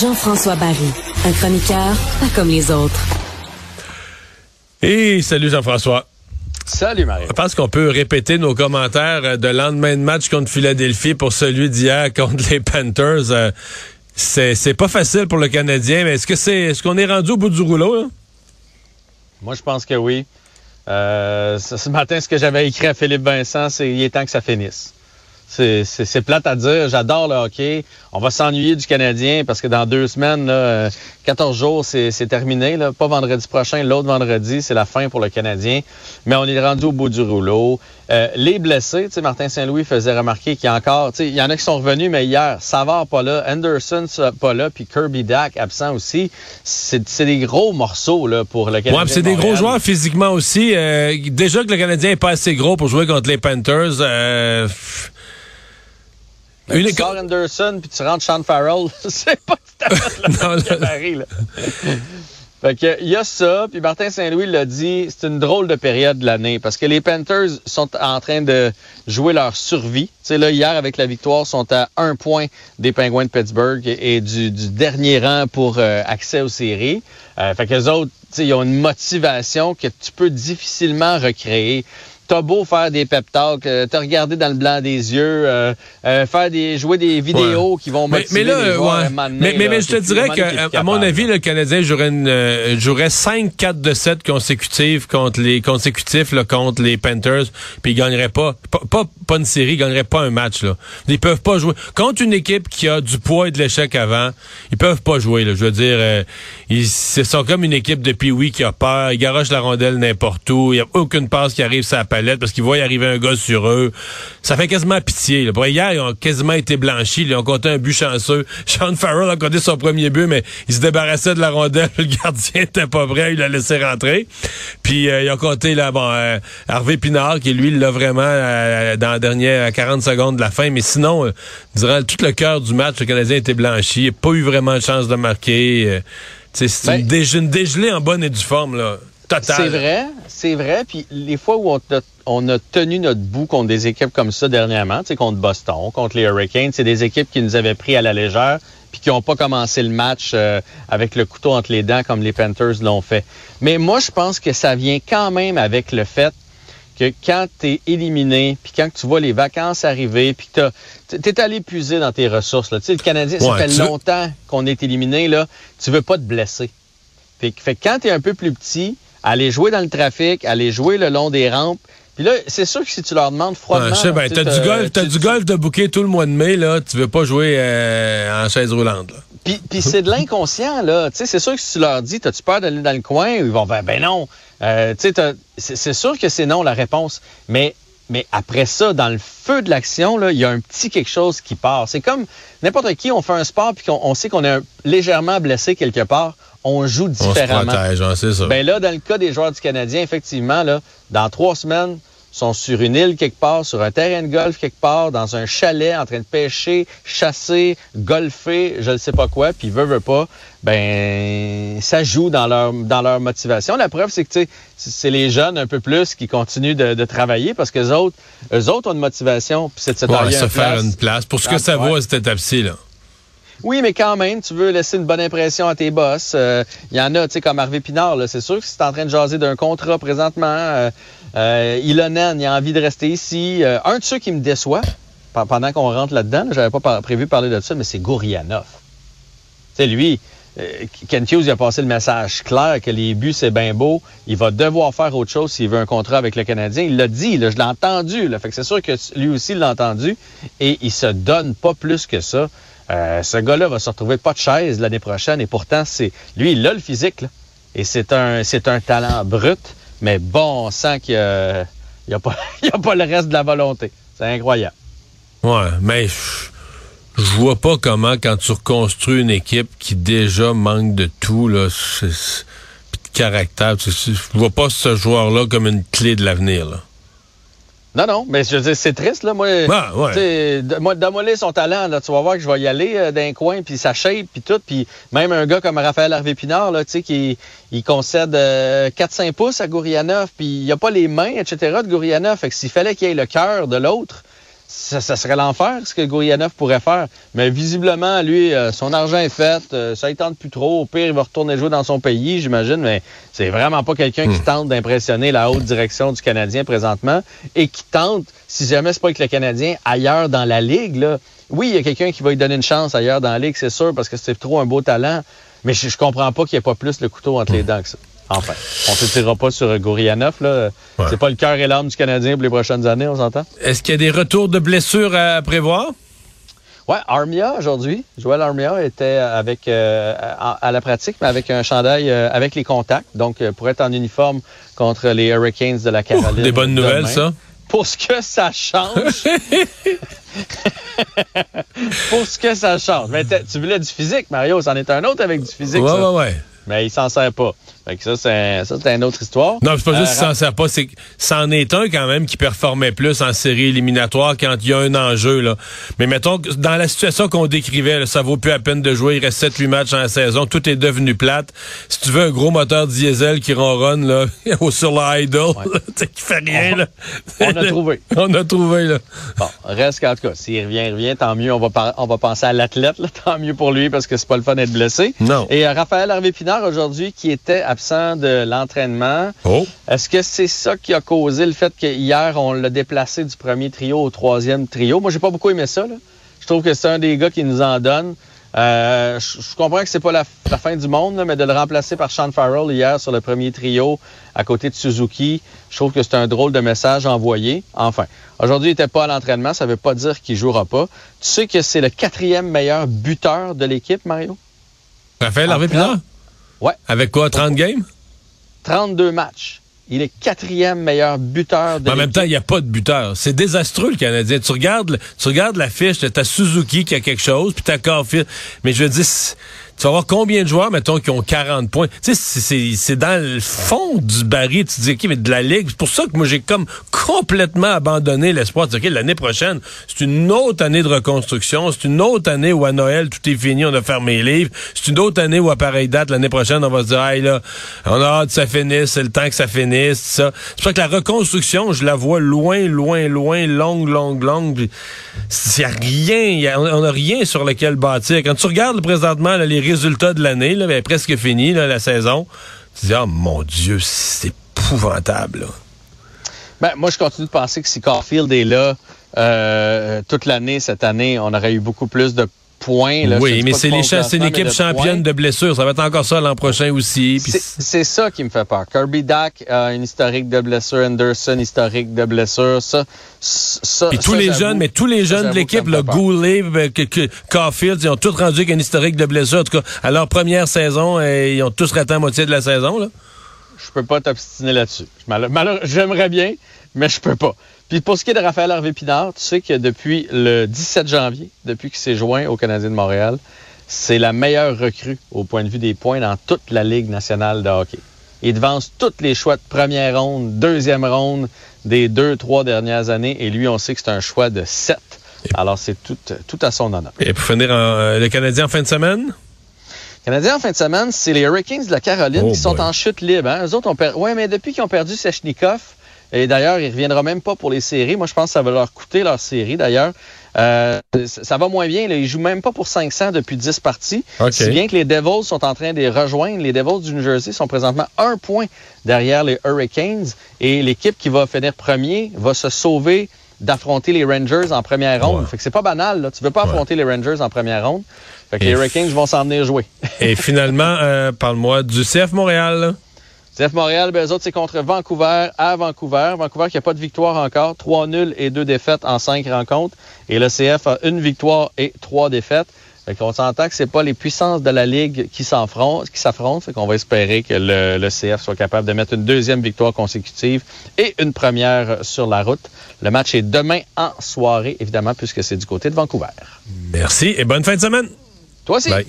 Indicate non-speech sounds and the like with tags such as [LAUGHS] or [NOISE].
Jean-François Barry, un chroniqueur pas comme les autres. Et salut Jean-François. Salut Marie. Je pense qu'on peut répéter nos commentaires de lendemain de match contre Philadelphie pour celui d'hier [LAUGHS] contre les Panthers. Euh, c'est pas facile pour le Canadien, mais est-ce que c'est est-ce qu'on est rendu au bout du rouleau? Moi, je pense que oui. Euh, ce matin, ce que j'avais écrit à Philippe Vincent, c'est il est temps que ça finisse. C'est plate à dire. J'adore le hockey. On va s'ennuyer du Canadien parce que dans deux semaines, là, 14 euh, jours, c'est terminé. Là. Pas vendredi prochain, l'autre vendredi, c'est la fin pour le Canadien. Mais on est rendu au bout du rouleau. Euh, les blessés, Martin Saint-Louis faisait remarquer qu'il y a encore, il y en a qui sont revenus, mais hier, Savard pas là, Anderson pas là, puis Kirby Dack absent aussi. C'est des gros morceaux là, pour le Canadien. Ouais, c'est des gros joueurs physiquement aussi. Euh, déjà que le Canadien est pas assez gros pour jouer contre les Panthers. Euh, une... Tu sors Anderson puis tu rentres Sean Farrell, [LAUGHS] c'est pas tout à fait le [LAUGHS] gabarit, là. Fait que, il y a ça, puis Martin Saint-Louis l'a dit, c'est une drôle de période de l'année parce que les Panthers sont en train de jouer leur survie. Tu sais, là, hier, avec la victoire, sont à un point des Penguins de Pittsburgh et, du, du, dernier rang pour euh, accès aux séries. Euh, fait que les autres, tu sais, ils ont une motivation que tu peux difficilement recréer t'as beau faire des pep talks, euh, te regarder dans le blanc des yeux, euh, euh, faire des jouer des vidéos qui vont motiver mais, mais là, les joueurs mais, mais, je te dirais que, à mon avis, le Canadien jouerait, une, jouerait 5-4 de 7 consécutifs contre les consécutifs là, contre les Panthers, puis ils gagneraient pas, pas, pas, une série, ils gagneraient pas un match. Là. Ils peuvent pas jouer contre une équipe qui a du poids et de l'échec avant. Ils peuvent pas jouer. Là, je veux dire, ils sont comme une équipe de oui qui a peur, ils garochent la rondelle n'importe où, il y a aucune passe qui arrive parce qu'ils voient arriver un gars sur eux. Ça fait quasiment pitié. Là. hier, ils ont quasiment été blanchis. Ils ont compté un but chanceux. [LAUGHS] Sean Farrell a compté son premier but, mais il se débarrassait de la rondelle. [LAUGHS] Le gardien était pas prêt. Il l'a laissé rentrer. Puis euh, ils ont compté là, bon, euh, Harvey Pinard, qui lui, il l'a vraiment euh, dans la dernière 40 secondes de la fin. Mais sinon, durant tout le cœur du match, le Canadien était blanchi. Il n'a pas eu vraiment de chance de marquer. c'est une, ben une dégelée en bonne et due forme, là. C'est vrai, c'est vrai. Puis les fois où on a, tenu notre bout contre des équipes comme ça dernièrement, tu sais, contre Boston, contre les Hurricanes, c'est des équipes qui nous avaient pris à la légère puis qui n'ont pas commencé le match euh, avec le couteau entre les dents comme les Panthers l'ont fait. Mais moi, je pense que ça vient quand même avec le fait que quand tu es éliminé, puis quand tu vois les vacances arriver, puis tu es allé puiser dans tes ressources. Là. Tu sais, le Canadien, ça fait longtemps qu'on est éliminé, là, tu veux pas te blesser. Fait, fait que quand tu es un peu plus petit, aller jouer dans le trafic, aller jouer le long des rampes. Puis là, c'est sûr que si tu leur demandes froidement... Ouais, ben, t'as du golf, t'as du golf de bouquet tout le mois de mai, là. Tu veux pas jouer euh, en chaise roulante, là. Puis, puis c'est de l'inconscient, là. Tu sais, c'est sûr que si tu leur dis, t'as-tu peur d'aller dans le coin? Ils vont faire, ben non. Euh, tu sais, c'est sûr que c'est non la réponse. Mais mais après ça, dans le feu de l'action, il y a un petit quelque chose qui part. C'est comme n'importe qui, on fait un sport puis qu'on on sait qu'on est légèrement blessé quelque part on joue différemment. On se protège, c'est ça. Ben là, dans le cas des joueurs du Canadien, effectivement, là, dans trois semaines, sont sur une île quelque part, sur un terrain de golf quelque part, dans un chalet, en train de pêcher, chasser, golfer, je ne sais pas quoi, puis veut, veut pas, ben ça joue dans leur dans leur motivation. La preuve, c'est que c'est les jeunes un peu plus qui continuent de, travailler parce que les autres, eux autres ont une motivation, puis c'est de se ouais, se faire une place pour ce que ça vaut à cette étape-ci là. Oui, mais quand même, tu veux laisser une bonne impression à tes boss. Il euh, y en a, tu sais, comme Harvey Pinard, c'est sûr que si en train de jaser d'un contrat présentement, euh, euh, Ilonen, il a envie de rester ici. Euh, un de ceux qui me déçoit, pendant qu'on rentre là-dedans, j'avais pas prévu parler de ça, mais c'est Gourianov. Sais, lui, Ken Hughes il a passé le message clair que les buts, c'est bien beau. Il va devoir faire autre chose s'il veut un contrat avec le Canadien. Il l'a dit, là, je l'ai entendu. Là, c'est sûr que lui aussi l'a entendu. Et il se donne pas plus que ça. Euh, ce gars-là va se retrouver pas de chaise l'année prochaine et pourtant, c'est lui, il a le physique. Et c'est un, talent brut, mais bon, on sent qu'il n'y a, a, pas, [LAUGHS] a pas le reste de la volonté. C'est incroyable. Ouais, mais je vois pas comment, quand tu reconstruis une équipe qui déjà manque de tout, là, de caractère, je vois pas ce joueur-là comme une clé de l'avenir. Non, non, mais je veux dire, c'est triste, là. Moi, ah, ouais. moi son talent, là, tu vas voir que je vais y aller euh, d'un coin, puis sa shape, puis tout. Puis même un gars comme Raphaël Harvey-Pinard, là, tu sais, qui il concède 4-5 euh, pouces à Gourianov, puis il a pas les mains, etc., de Gourianov. Fait que s'il fallait qu'il ait le cœur de l'autre, ça, serait l'enfer, ce que Gourianov pourrait faire. Mais visiblement, lui, euh, son argent est fait, euh, ça ne tente plus trop. Au pire, il va retourner jouer dans son pays, j'imagine, mais c'est vraiment pas quelqu'un qui hmm. tente d'impressionner la haute direction du Canadien présentement et qui tente, si jamais c'est pas avec le Canadien, ailleurs dans la Ligue, là. Oui, il y a quelqu'un qui va lui donner une chance ailleurs dans la Ligue, c'est sûr, parce que c'est trop un beau talent. Mais je, je comprends pas qu'il n'y ait pas plus le couteau entre les dents que ça. Enfin, on ne se tirera pas sur Gourianov. Là. C'est pas le cœur et l'âme du Canadien pour les prochaines années, on s'entend? Est-ce qu'il y a des retours de blessures à prévoir? Oui, Armia aujourd'hui. Joël Armia était avec euh, à, la pratique, mais avec un chandail euh, avec les contacts. Donc, euh, pour être en uniforme contre les Hurricanes de la Caroline. des bonnes nouvelles, ça? Pour ce que ça change. [LAUGHS] pour ce que ça change. Mais tu voulais du physique, Mario. C'en est un autre avec du physique. Ouais, ça. ouais, ouais. Mais il s'en sert pas. Fait que ça, c'est une autre histoire. Non, c'est pas juste qu'il euh, s'en sert pas, c'est c'en est un quand même qui performait plus en série éliminatoire quand il y a un enjeu. Là. Mais mettons, dans la situation qu'on décrivait, là, ça vaut plus la peine de jouer. Il reste 7-8 matchs la saison. Tout est devenu plate. Si tu veux un gros moteur diesel qui ronronne là, [LAUGHS] sur l'idle, qui fait rien. Là. [LAUGHS] On a trouvé. [LAUGHS] on a trouvé. Là. Bon, reste qu'en tout cas, s'il revient, il revient, tant mieux. On va, on va penser à l'athlète. Tant mieux pour lui parce que c'est pas le fun d'être blessé. Non. Et euh, Raphaël Harvey-Pinard aujourd'hui qui était absent de l'entraînement. Oh. Est-ce que c'est ça qui a causé le fait qu'hier, on l'a déplacé du premier trio au troisième trio? Moi, j'ai pas beaucoup aimé ça. Je trouve que c'est un des gars qui nous en donne. Euh, je, comprends que c'est pas la, fin du monde, mais de le remplacer par Sean Farrell hier sur le premier trio à côté de Suzuki, je trouve que c'est un drôle de message envoyé. Enfin, aujourd'hui, il n'était pas à l'entraînement, ça ne veut pas dire qu'il jouera pas. Tu sais que c'est le quatrième meilleur buteur de l'équipe, Mario? Raphaël Harvey Pinard? Ouais. Avec quoi, 30 games? 32 matchs. Il est quatrième meilleur buteur de En même temps, il n'y a pas de buteur. C'est désastreux, le Canadien. Tu regardes, tu regardes la fiche, t'as Suzuki qui a quelque chose, puis t'as Caulfield. Mais je veux dire, tu vas voir combien de joueurs, mettons, qui ont 40 points? Tu sais, c'est dans le fond du baril. Tu dis, OK, mais de la Ligue. C'est pour ça que moi, j'ai comme complètement abandonné l'espoir OK, l'année prochaine, c'est une autre année de reconstruction. C'est une autre année où à Noël, tout est fini, on a fermé les livres. C'est une autre année où à pareille date, l'année prochaine, on va se dire, hey, là, on a hâte que ça finisse, c'est le temps que ça finisse, ça. C'est pour ça que la reconstruction, je la vois loin, loin, loin, longue, longue, longue. Il n'y a rien, on n'a rien sur lequel bâtir. Quand tu regardes présentement les résultats de l'année, là, presque fini, la saison. Tu dis, oh mon Dieu, c'est épouvantable. Ben, moi, je continue de penser que si Caulfield est là euh, toute l'année, cette année, on aurait eu beaucoup plus de oui, mais c'est l'équipe championne de blessures. Ça va être encore ça l'an prochain aussi. C'est ça qui me fait peur. Kirby Dack a une historique de blessures. Anderson, historique de blessures. Ça, ça, Puis tous les jeunes, mais tous les jeunes de l'équipe, le Goulet, euh, Caulfield, ils ont tous rendu une historique de blessures. En tout cas, à leur première saison, euh, ils ont tous raté la moitié de la saison. Là. Je peux pas t'obstiner là-dessus. J'aimerais bien, mais je peux pas. Puis pour ce qui est de Raphaël Harvey Pinard, tu sais que depuis le 17 janvier, depuis qu'il s'est joint au Canadien de Montréal, c'est la meilleure recrue au point de vue des points dans toute la Ligue nationale de hockey. Il devance tous les choix de première ronde, deuxième ronde des deux, trois dernières années. Et lui, on sait que c'est un choix de sept. Alors, c'est tout, tout à son honneur. Et pour finir, euh, le Canadien en fin de semaine? Canadien en fin de semaine, c'est les Hurricanes de la Caroline oh qui sont en chute libre. Hein? Eux autres ont perdu. Ouais, mais depuis qu'ils ont perdu Sechnikov, et d'ailleurs, il ne reviendra même pas pour les séries. Moi, je pense que ça va leur coûter leur série, d'ailleurs. Euh, ça va moins bien. Là. Ils jouent même pas pour 500 depuis 10 parties. Si bien que les Devils sont en train de les rejoindre. Les Devils du New Jersey sont présentement un point derrière les Hurricanes. Et l'équipe qui va finir premier va se sauver d'affronter les Rangers en première ronde. Fait que c'est pas banal. Là. Tu veux pas affronter les Rangers en première ronde. Fait que les Hurricanes vont s'en venir jouer. et [LAUGHS] finalement, euh, parle-moi du CF Montréal. CF Montréal, ben, eux autres, c'est contre Vancouver à Vancouver. Vancouver qui n'a pas de victoire encore. Trois nuls et deux défaites en cinq rencontres. Et le CF a une victoire et trois défaites. Fait qu'on s'entend que c'est pas les puissances de la Ligue qui s'affrontent, qui s'affrontent. Fait qu'on va espérer que le, le, CF soit capable de mettre une deuxième victoire consécutive et une première sur la route. Le match est demain en soirée, évidemment, puisque c'est du côté de Vancouver. Merci et bonne fin de semaine. Toi aussi. Bye.